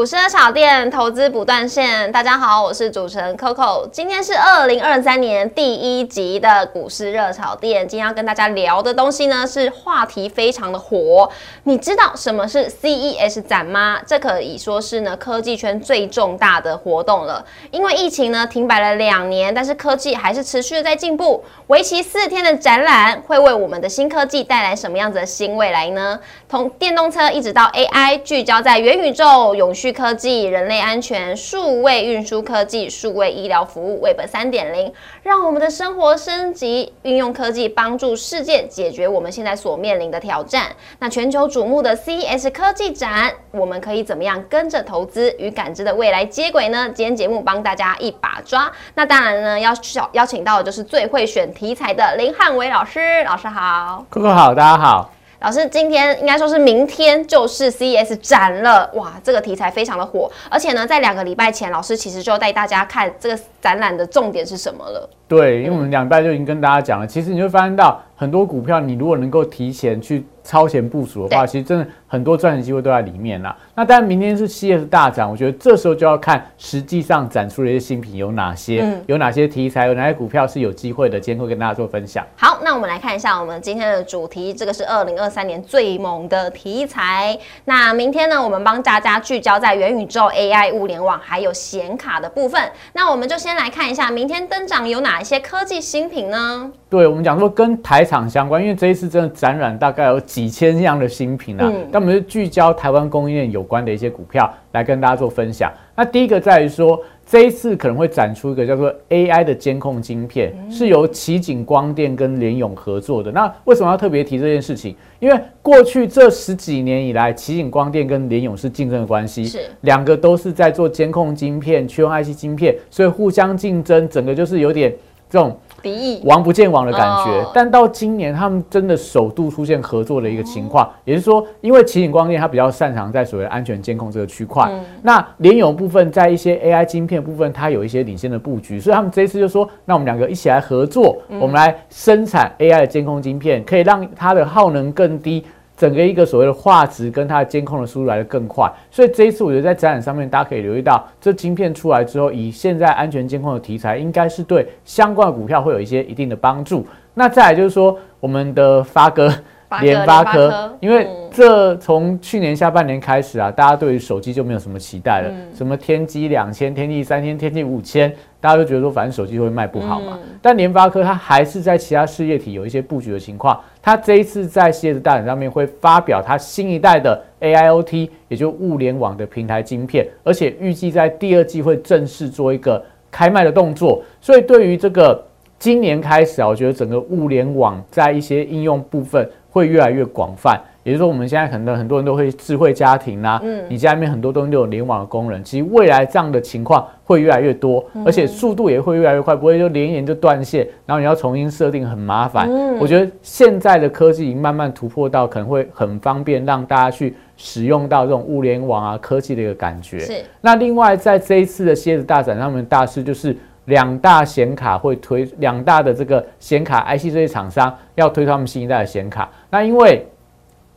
股市的炒店投资不断线，大家好，我是主持人 Coco，今天是二零二三年第一集的股市热炒店。今天要跟大家聊的东西呢，是话题非常的火。你知道什么是 CES 展吗？这可以说是呢科技圈最重大的活动了。因为疫情呢停摆了两年，但是科技还是持续的在进步。为期四天的展览会为我们的新科技带来什么样子的新未来呢？从电动车一直到 AI，聚焦在元宇宙、永续科技、人类安全、数位运输科技、数位医疗服务 Web 三点零，让我们的生活升级，运用科技帮助世界解决我们现在所面临的挑战。那全球瞩目的 CES 科技展，我们可以怎么样跟着投资与感知的未来接轨呢？今天节目帮大家一把抓。那当然呢，要邀邀请到的就是最会选题材的林汉伟老师。老师好，Coco 好，大家好。老师，今天应该说是明天就是 CES 展了，哇，这个题材非常的火，而且呢，在两个礼拜前，老师其实就带大家看这个展览的重点是什么了。对，因为我们两礼拜就已经跟大家讲了，其实你会发现到很多股票，你如果能够提前去超前部署的话，其实真的很多赚钱机会都在里面啦。那当然，明天是 CES 大涨，我觉得这时候就要看实际上展出的一些新品有哪些，有哪些题材，有哪些股票是有机会的，今天会跟大家做分享。好，那我们来看一下我们今天的主题，这个是二零二三年最猛的题材。那明天呢，我们帮大家聚焦在元宇宙、AI、物联网还有显卡的部分。那我们就先来看一下明天登场有哪一些科技新品呢？对，我们讲说跟台厂相关，因为这一次真的展览大概有几千样的新品啊，但我们就聚焦台湾供应链有关的一些股票来跟大家做分享。那第一个在于说，这一次可能会展出一个叫做 AI 的监控晶片，是由奇景光电跟联咏合作的。那为什么要特别提这件事情？因为过去这十几年以来，奇景光电跟联咏是竞争的关系，是两个都是在做监控晶片、驱动 IC 晶片，所以互相竞争，整个就是有点这种。敌意，王不见王的感觉。但到今年，他们真的首度出现合作的一个情况，也就是说，因为奇景光电它比较擅长在所谓安全监控这个区块，那联咏部分在一些 AI 晶片部分，它有一些领先的布局，所以他们这一次就说，那我们两个一起来合作，我们来生产 AI 的监控晶片，可以让它的耗能更低。整个一个所谓的画质跟它的监控的速度来的更快，所以这一次我觉得在展览上面，大家可以留意到，这晶片出来之后，以现在安全监控的题材，应该是对相关的股票会有一些一定的帮助。那再来就是说，我们的发哥。联发科，因为这从去年下半年开始啊，大家对于手机就没有什么期待了。什么天玑两千、天玑三千、天玑五千，大家都觉得说反正手机会卖不好嘛。但联发科它还是在其他事业体有一些布局的情况。它这一次在系列大展上面会发表它新一代的 AIoT，也就物联网的平台晶片，而且预计在第二季会正式做一个开卖的动作。所以对于这个今年开始啊，我觉得整个物联网在一些应用部分。会越来越广泛，也就是说，我们现在可能很多人都会智慧家庭啦，嗯，你家里面很多东西都有联网的功能，其实未来这样的情况会越来越多，而且速度也会越来越快，不会就连一连就断线，然后你要重新设定很麻烦。嗯，我觉得现在的科技已经慢慢突破到可能会很方便，让大家去使用到这种物联网啊科技的一个感觉。是。那另外在这一次的蝎子大展上面，大事就是。两大显卡会推两大的这个显卡 IC 这些厂商要推他们新一代的显卡。那因为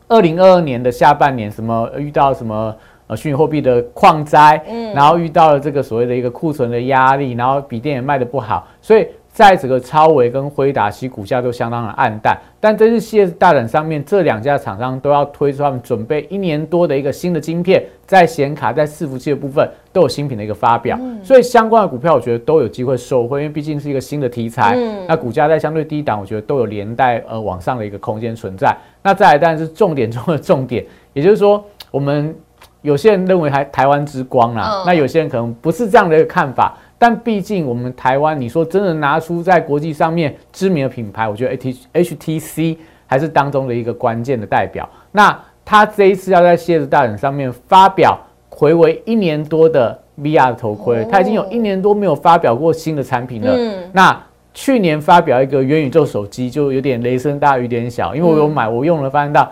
二零二二年的下半年，什么遇到什么呃虚拟货币的矿灾，嗯，然后遇到了这个所谓的一个库存的压力，然后笔电也卖的不好，所以。在整个超维跟辉达，其股价都相当的暗淡。但这次系列大展上面，这两家厂商都要推出他们准备一年多的一个新的晶片，在显卡、在伺服器的部分都有新品的一个发表。所以相关的股票，我觉得都有机会受惠，因为毕竟是一个新的题材。那股价在相对低档，我觉得都有连带呃往上的一个空间存在。那再来，当然是重点中的重点，也就是说，我们有些人认为还台湾之光啦，那有些人可能不是这样的一个看法。但毕竟我们台湾，你说真的拿出在国际上面知名的品牌，我觉得 T H T C 还是当中的一个关键的代表。那他这一次要在蝎子大展上面发表回为一年多的 V R 头盔，他已经有一年多没有发表过新的产品了。那去年发表一个元宇宙手机，就有点雷声大雨点小，因为我有买，我用了发现到。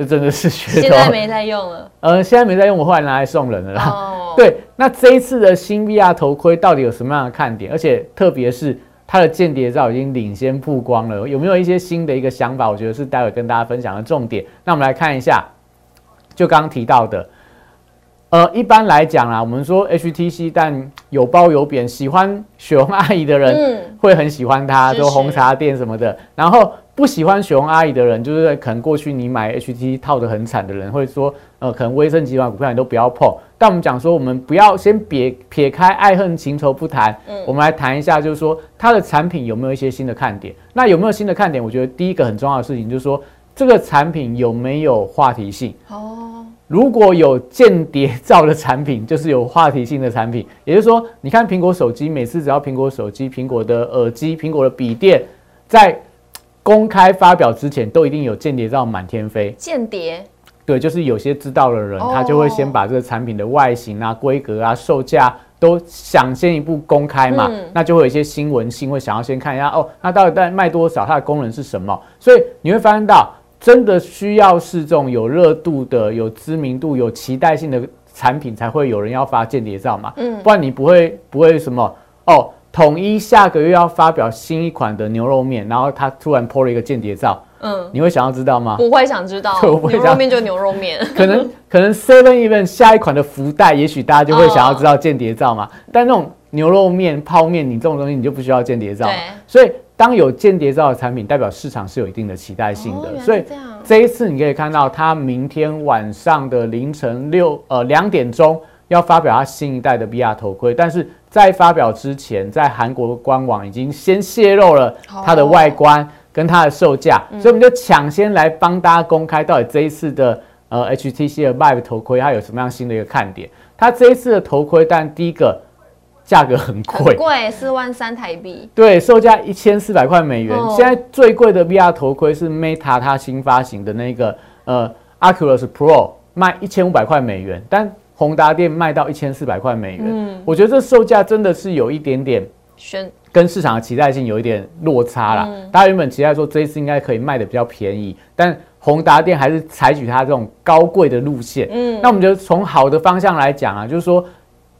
这真的是噱头。现在没在用了。呃，现在没在用，我后来拿来送人了啦。哦。对，那这一次的新 VR 头盔到底有什么样的看点？而且特别是它的间谍照已经领先曝光了，有没有一些新的一个想法？我觉得是待会跟大家分享的重点。那我们来看一下，就刚刚提到的呃，一般来讲啦，我们说 HTC，但有褒有贬，喜欢雪红阿姨的人嗯，会很喜欢它，支持就红茶店什么的。然后不喜欢雪红阿姨的人，就是可能过去你买 HTC 套的很惨的人，会说，呃，可能威盛集团股票你都不要碰。但我们讲说，我们不要先撇撇开爱恨情仇不谈，嗯我们来谈一下，就是说它的产品有没有一些新的看点？那有没有新的看点？我觉得第一个很重要的事情就是说，这个产品有没有话题性？哦，如果有间谍照的产品，就是有话题性的产品。也就是说，你看苹果手机，每次只要苹果手机、苹果的耳机、苹果的笔电，在公开发表之前，都一定有间谍照满天飞。间谍，对，就是有些知道的人，哦他就会先把这个产品的外形啊、规格啊、售价都想先一步公开嘛，嗯那就会有一些新闻性会想要先看一下哦，那到底在卖多少，它的功能是什么？所以你会发现到，真的需要是这种有热度的、有知名度、有期待性的产品，才会有人要发间谍照嘛，嗯，不然你不会不会什么哦。统一下个月要发表新一款的牛肉面，然后他突然 po 了一个间谍照，嗯，你会想要知道吗？不会想知道 牛肉面就牛肉面，可能可能 Seven Eleven 下一款的福袋，也许大家就会想要知道间谍照嘛。但那种牛肉面、泡面，你这种东西你就不需要间谍照。对，所以当有间谍照的产品，代表市场是有一定的期待性的。哦所以是这一次你可以看到，它明天晚上的凌晨六呃两点钟要发表它新一代的 VR 头盔，但是在发表之前，在韩国官网已经先泄露了它的外观跟它的售价，所以我们就抢先来帮大家公开到底这一次的呃 HTC 的 Vive 头盔它有什么样新的一个看点。它这一次的头盔，但第一个价格很贵很，贵，四万三台币，对，售价一千四百块美元。哦现在最贵的 VR 头盔是 Meta 它新发行的那个呃 Oculus Pro，卖一千五百块美元，但宏达店卖到一千四百块美元。嗯，我觉得这售价真的是有一点点选跟市场的期待性有一点落差啦。嗯大家原本期待说这一次应该可以卖的比较便宜，但宏达店还是采取它这种高贵的路线。嗯，那我们就从好的方向来讲啊，就是说，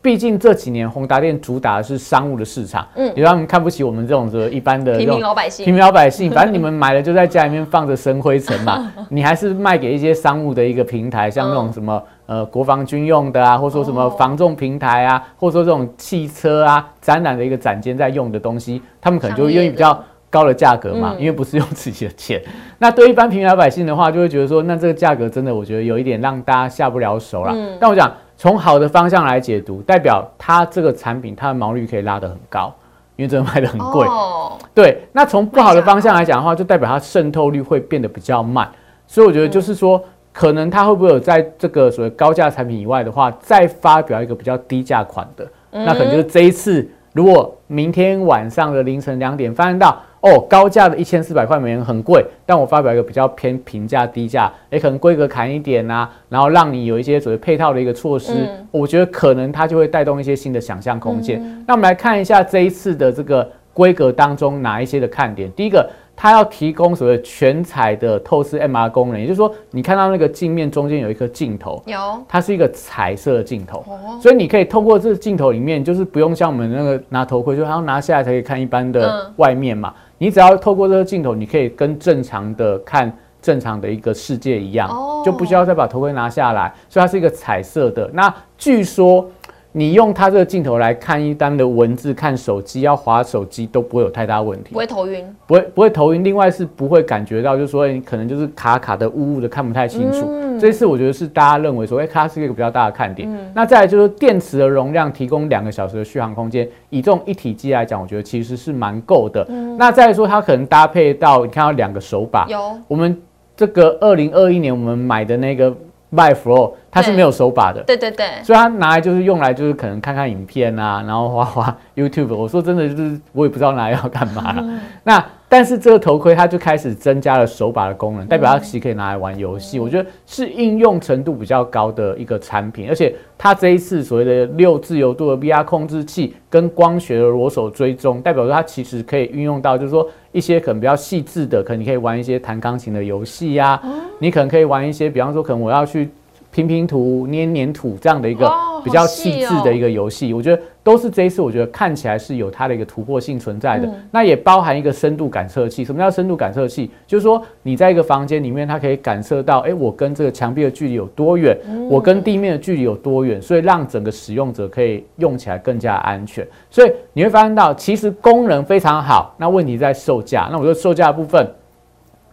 毕竟这几年宏达电主打的是商务的市场，嗯也让他们看不起我们这种的一般的平民老百姓平民老百姓，反正你们买了就在家里面放着生灰尘嘛，你还是卖给一些商务的一个平台，像那种什么呃国防军用的啊，或者说什么哦防重平台啊，或者说这种汽车啊展览的一个展间在用的东西，他们可能就会愿意比较。高的价格嘛，嗯因为不是用自己的钱。那对一般平民老百姓的话，就会觉得说，那这个价格真的，我觉得有一点让大家下不了手啦。嗯但我讲从好的方向来解读，代表它这个产品它的毛利率可以拉得很高，因为真的卖得很贵。哦，对，那从不好的方向来讲的话，就代表它渗透率会变得比较慢。所以我觉得就是说，可能它会不会有在这个所谓高价产品以外的话，再发表一个比较低价款的，那可能就是这一次，如果明天晚上的凌晨两点发现到。哦，高价的一千四百块美元很贵，但我发表一个比较偏平价、低价，也可能规格砍一点啊，然后让你有一些所谓配套的一个措施，嗯我觉得可能它就会带动一些新的想象空间。那我们来看一下这一次的这个规格当中哪一些的看点。第一个，它要提供所谓全彩的透视 MR 功能，也就是说，你看到那个镜面中间有一颗镜头，有它是一个彩色的镜头。哦，所以你可以透过这个镜头里面，就是不用像我们那个拿头盔，就还要拿下来才可以看一般的嗯外面嘛。你只要透过这个镜头，你可以跟正常的看正常的一个世界一样，哦就不需要再把头盔拿下来。所以它是一个彩色的。那据说你用它这个镜头来看一单的文字、看手机、要滑手机都不会有太大问题不。会头晕，不会不会头晕，另外是不会感觉到，就是说你可能就是卡卡的、雾雾的，看不太清楚。嗯这一次我觉得是大家认为说，哎、它是一个比较大的看点。那再来就是电池的容量提供两个小时的续航空间，以这种一体机来讲，我觉得其实是蛮够的。那再来说，它可能搭配到你看到两个手把，有我们这个二零二一年我们买的那个 Vive Pro，它是对没有手把的。对对对，所以它拿来就是用来就是可能看看影片啊，然后滑滑 YouTube。我说真的就是我也不知道拿来要干嘛了。那但是这个头盔它就开始增加了手把的功能，代表它其实可以拿来玩游戏。我觉得是应用程度比较高的一个产品，而且它这一次所谓的六自由度的 VR 控制器跟光学的裸手追踪，代表说它其实可以运用到，就是说一些可能比较细致的，可能你可以玩一些弹钢琴的游戏呀、你可能可以玩一些，比方说可能我要去拼拼图、捏黏土这样的一个哦比较细致的一个游戏，我觉得都是这一次，我觉得看起来是有它的一个突破性存在的。那也包含一个深度感测器。什么叫深度感测器？就是说你在一个房间里面，它可以感测到，哎，我跟这个墙壁的距离有多远，我跟地面的距离有多远，所以让整个使用者可以用起来更加安全。所以你会发现到，其实功能非常好，那问题在售价。那我觉得售价部分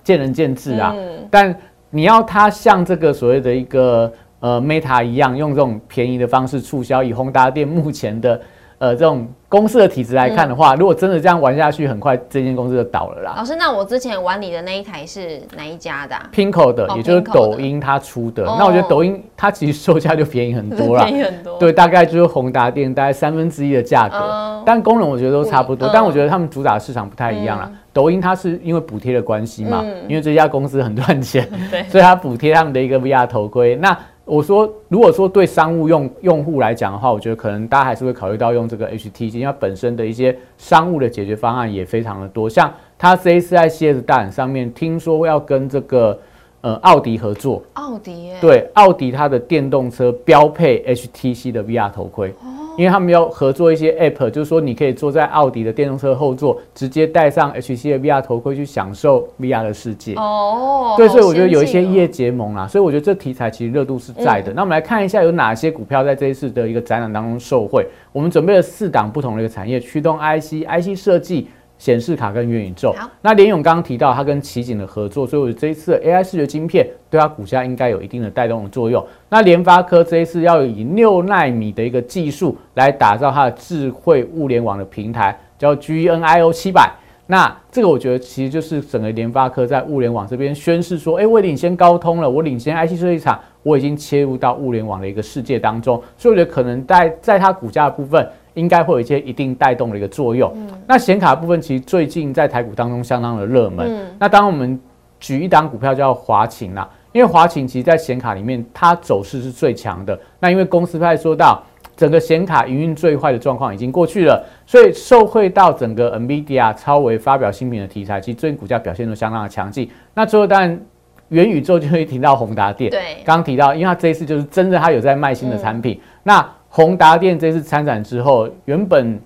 见仁见智啊，但你要它像这个所谓的一个。呃，Meta 一样用这种便宜的方式促销，以宏达店目前的呃这种公司的体质来看的话，如果真的这样玩下去，很快这间公司就倒了啦。老师，那我之前玩你的那一台是哪一家的？Pinko 的，也就是抖音它出的。那我觉得抖音它其实售价就便宜很多了，便宜很多。对，大概就是宏达店大概三分之一的价格，但功能我觉得都差不多。但我觉得他们主打市场不太一样了。抖音它是因为补贴的关系嘛，因为这家公司很赚钱，所以它补贴他们的一个 VR 头盔。那我说，如果说对商务用用户来讲的话，我觉得可能大家还是会考虑到用这个 HTC，因为本身的一些商务的解决方案也非常的多。像它这一次在 CS 大展上面，听说要跟这个呃奥迪合作，奥迪对奥迪它的电动车标配 HTC 的 VR 头盔。因为他们要合作一些 App，就是说你可以坐在奥迪的电动车后座，直接戴上 HTC 的 VR 头盔去享受 VR 的世界。哦，对，所以我觉得有一些业结盟啦，所以我觉得这题材其实热度是在的。那我们来看一下有哪些股票在这一次的一个展览当中受惠。我们准备了四档不同的一个产业，驱动 IC、IC 设计。显示卡跟元宇宙，那联勇刚刚提到它跟奇景的合作，所以我这一次 AI 视觉晶片对它股价应该有一定的带动的作用。那联发科这一次要以六纳米的一个技术来打造它的智慧物联网的平台，叫 GNIO 七百。那这个我觉得其实就是整个联发科在物联网这边宣示说，哎，我领先高通了，我领先 IC 设计厂，我已经切入到物联网的一个世界当中，所以我觉得可能在在它股价的部分。应该会有一些一定带动的一个作用。那显卡部分其实最近在台股当中相当的热门。那当我们举一档股票叫华擎啦，因为华擎其实在显卡里面它走势是最强的。那因为公司派说到整个显卡营运最坏的状况已经过去了，所以受惠到整个 NVIDIA 超微发表新品的题材，其实最近股价表现都相当的强劲。那最后当然元宇宙就会提到宏达电，对，刚刚提到，因为它这一次就是真的它有在卖新的产品。那宏达电这次参展之后，原本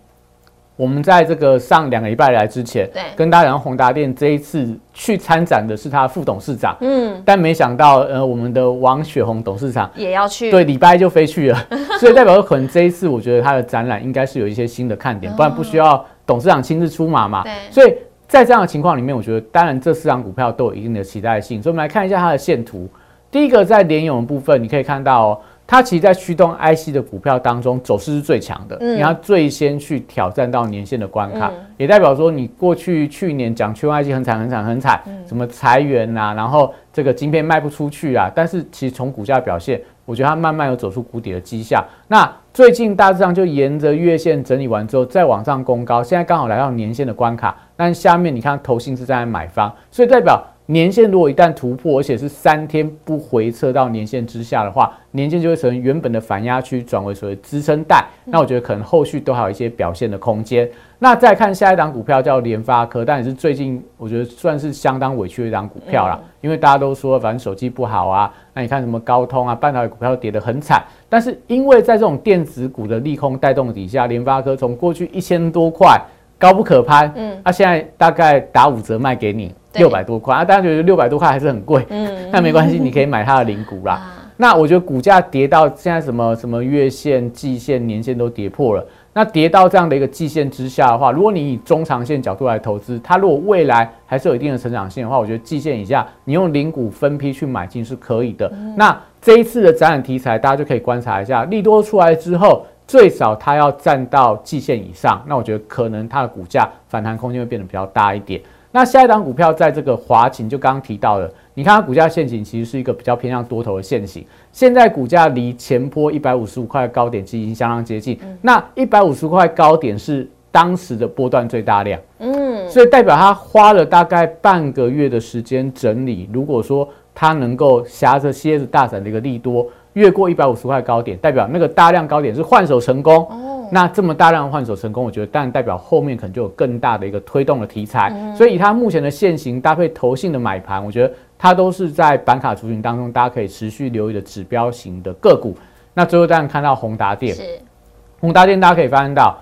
我们在这个上两个礼拜来之前，对，跟大家讲宏达电这一次去参展的是他副董事长，嗯，但没想到，呃，我们的王雪红董事长也要去，对，礼拜就飞去了，所以代表说可能这一次，我觉得他的展览应该是有一些新的看点，不然不需要董事长亲自出马嘛，对，所以在这样的情况里面，我觉得当然这四张股票都有一定的期待性，所以我们来看一下它的线图，第一个在联勇的部分，你可以看到哦。它其实，在驱动 IC 的股票当中，走势是最强的。你要最先去挑战到年线的关卡，也代表说，你过去去年讲驱动 IC 很惨、很惨、很惨，什么裁员啊，然后这个晶片卖不出去啊。但是，其实从股价表现，我觉得它慢慢有走出谷底的迹象。那最近大致上就沿着月线整理完之后，再往上攻高，现在刚好来到年线的关卡。但下面你看，投信是在买方，所以代表。年线如果一旦突破，而且是三天不回撤到年线之下的话，年线就会从原本的反压区转为所谓支撑带。那我觉得可能后续都还有一些表现的空间。那再看下一档股票叫联发科，但也是最近我觉得算是相当委屈的一档股票啦，因为大家都说反正手机不好啊，那你看什么高通啊，半导体股票跌得很惨。但是因为在这种电子股的利空带动底下，联发科从过去一千多块高不可攀，嗯，那现在大概打五折卖给你。六百多块啊！大家觉得六百多块还是很贵，嗯，那没关系，你可以买它的零股啦。那我觉得股价跌到现在什么什么月线、季线、年线都跌破了，那跌到这样的一个季线之下的话，如果你以中长线角度来投资，它如果未来还是有一定的成长性的话，我觉得季线以下你用零股分批去买进是可以的。那这一次的展览题材，大家就可以观察一下，利多出来之后，最少它要站到季线以上，那我觉得可能它的股价反弹空间会变得比较大一点。那下一档股票在这个华勤就刚刚提到了，你看它股价线型其实是一个比较偏向多头的线型，现在股价离前坡一百五十五块高点其实已经相当接近，那一百五十块高点是当时的波段最大量，嗯，所以代表它花了大概半个月的时间整理，如果说它能够挟着蝎子大展的一个利多越过一百五十块高点，代表那个大量高点是换手成功。那这么大量换手成功，我觉得当然代表后面可能就有更大的一个推动的题材，所以以它目前的现形搭配投信的买盘，我觉得它都是在板卡族群当中大家可以持续留意的指标型的个股。那最后当然看到宏达电，是宏达电大家可以发现到，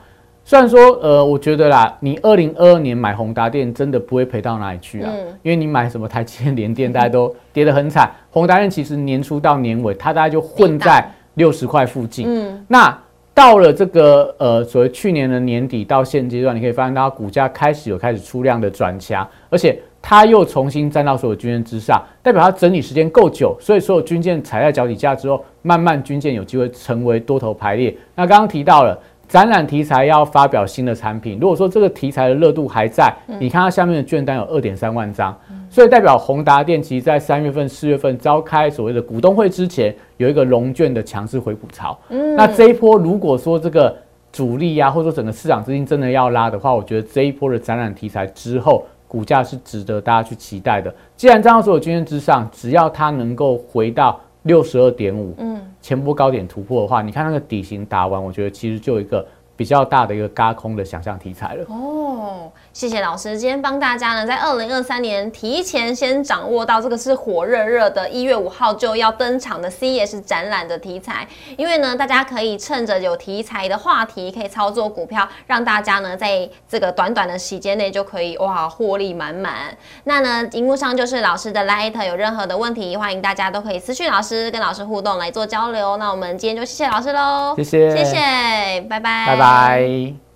虽然说呃，我觉得啦，你二零二二年买宏达电真的不会赔到哪里去啊，嗯因为你买什么台积电、联电，大家都跌得很惨。宏达电其实年初到年尾，它大概就混在六十块附近。嗯那到了这个呃所谓去年的年底到现阶段，你可以发现到它股价开始有开始出量的转强，而且它又重新站到所有均线之上，代表它整理时间够久，所以所有均线踩在脚底下之后，慢慢均线有机会成为多头排列。那刚刚提到了。展览题材要发表新的产品，如果说这个题材的热度还在，你看它下面的券单有二点三万张，所以代表宏达电其实在三月份、四月份召开所谓的股东会之前，有一个融券的强势回补潮。那这一波如果说这个主力啊，或者说整个市场资金真的要拉的话，我觉得这一波的展览题材之后，股价是值得大家去期待的。既然站到所有均线之上，只要它能够回到六十二点五，嗯，前波高点突破的话，你看那个底型打完，我觉得其实就有一个比较大的一个嘎空的想象题材了。哦，谢谢老师，今天帮大家呢，在二零二三年提前先掌握到这个是火热热的，一月五号就要登场的 CES 展览的题材。因为呢，大家可以趁着有题材的话题，可以操作股票，让大家呢在这个短短的时间内就可以哇获利满满。那呢，荧幕上就是老师的 Light，有任何的问题，欢迎大家都可以私讯老师，跟老师互动来做交流。那我们今天就谢谢老师喽，谢谢谢谢，拜拜，拜拜。